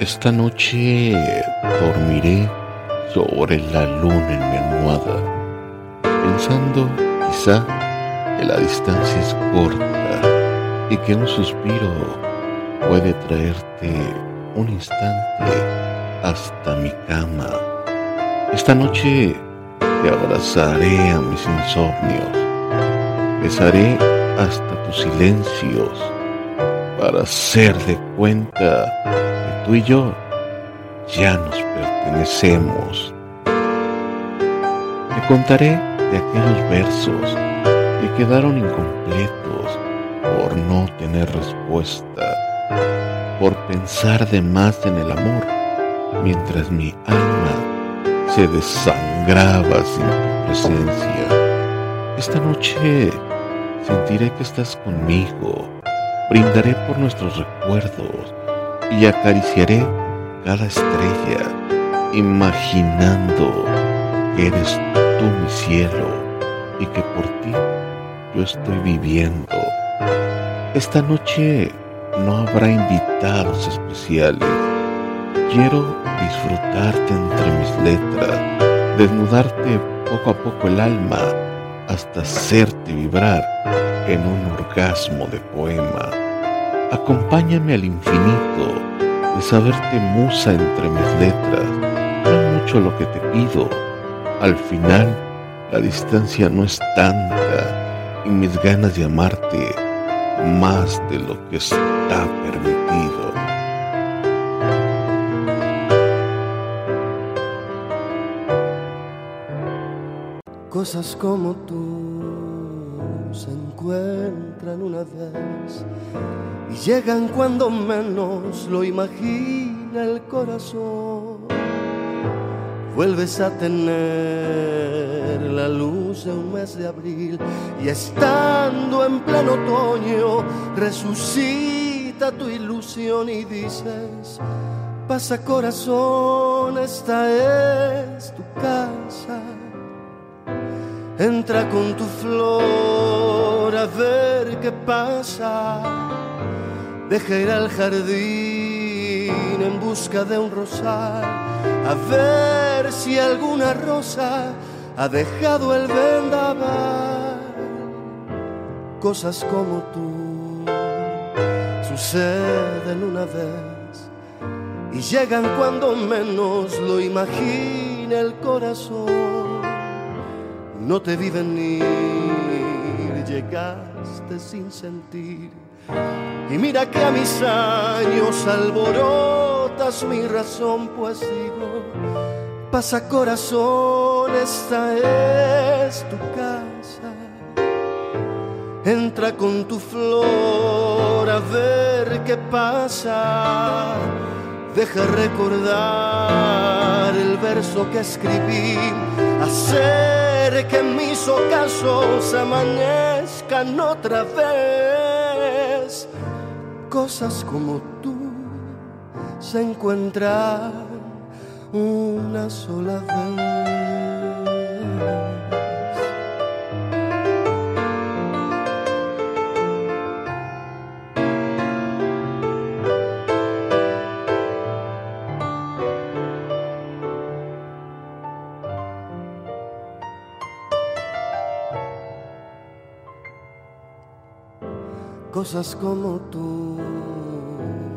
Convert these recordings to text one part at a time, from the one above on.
Esta noche dormiré sobre la luna en mi almohada, pensando quizá que la distancia es corta y que un suspiro puede traerte un instante hasta mi cama. Esta noche te abrazaré a mis insomnios, besaré hasta tus silencios para hacer de cuenta que tú y yo ya nos pertenecemos. Te contaré de aquellos versos que quedaron incompletos por no tener respuesta, por pensar de más en el amor, mientras mi alma se desangraba sin tu presencia. Esta noche sentiré que estás conmigo, brindaré por nuestros recuerdos y acariciaré cada estrella, imaginando que eres tú mi cielo y que por ti yo estoy viviendo. Esta noche no habrá invitados especiales. Quiero disfrutarte entre mis letras, desnudarte poco a poco el alma hasta hacerte vibrar en un orgasmo de poema. Acompáñame al infinito de saberte musa entre mis letras. No mucho lo que te pido. Al final, la distancia no es tanta y mis ganas de amarte más de lo que está permitido. Cosas como tú se encuentran una vez y llegan cuando menos lo imagina el corazón. Vuelves a tener la luz de un mes de abril y estando en pleno otoño resucita tu ilusión y dices, pasa corazón, esta es tu casa. Entra con tu flor a ver qué pasa. Deja ir al jardín en busca de un rosal. A ver si alguna rosa ha dejado el vendaval. Cosas como tú suceden una vez y llegan cuando menos lo imagina el corazón no te vi venir, llegaste sin sentir. Y mira que a mis años alborotas mi razón, pues digo, pasa corazón, esta es tu casa. Entra con tu flor a ver qué pasa. Deja recordar el verso que escribí. Hacer que mis ocasos amanezcan otra vez. Cosas como tú se encuentran una sola vez. Cosas como tú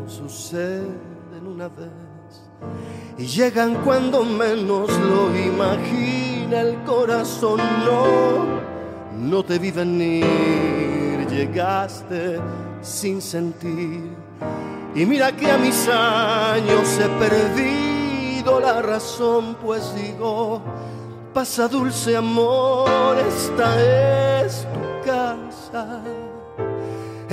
suceden una vez y llegan cuando menos lo imagina el corazón. No, no te vi venir, llegaste sin sentir. Y mira que a mis años he perdido la razón, pues digo, pasa dulce amor, esta es tu casa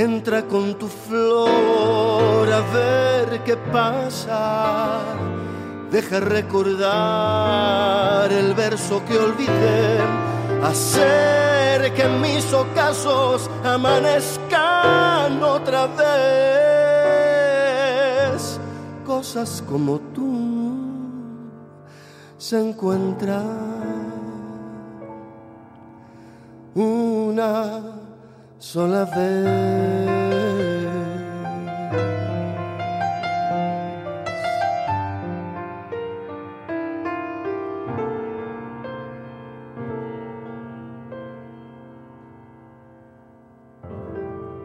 entra con tu flor a ver qué pasa. Deja recordar el verso que olvidé, hacer que mis ocasos amanezcan otra vez. Cosas como tú se encuentran una sola vez.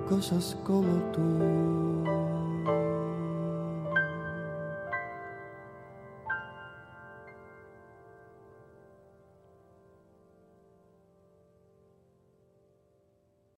Cosas como tú.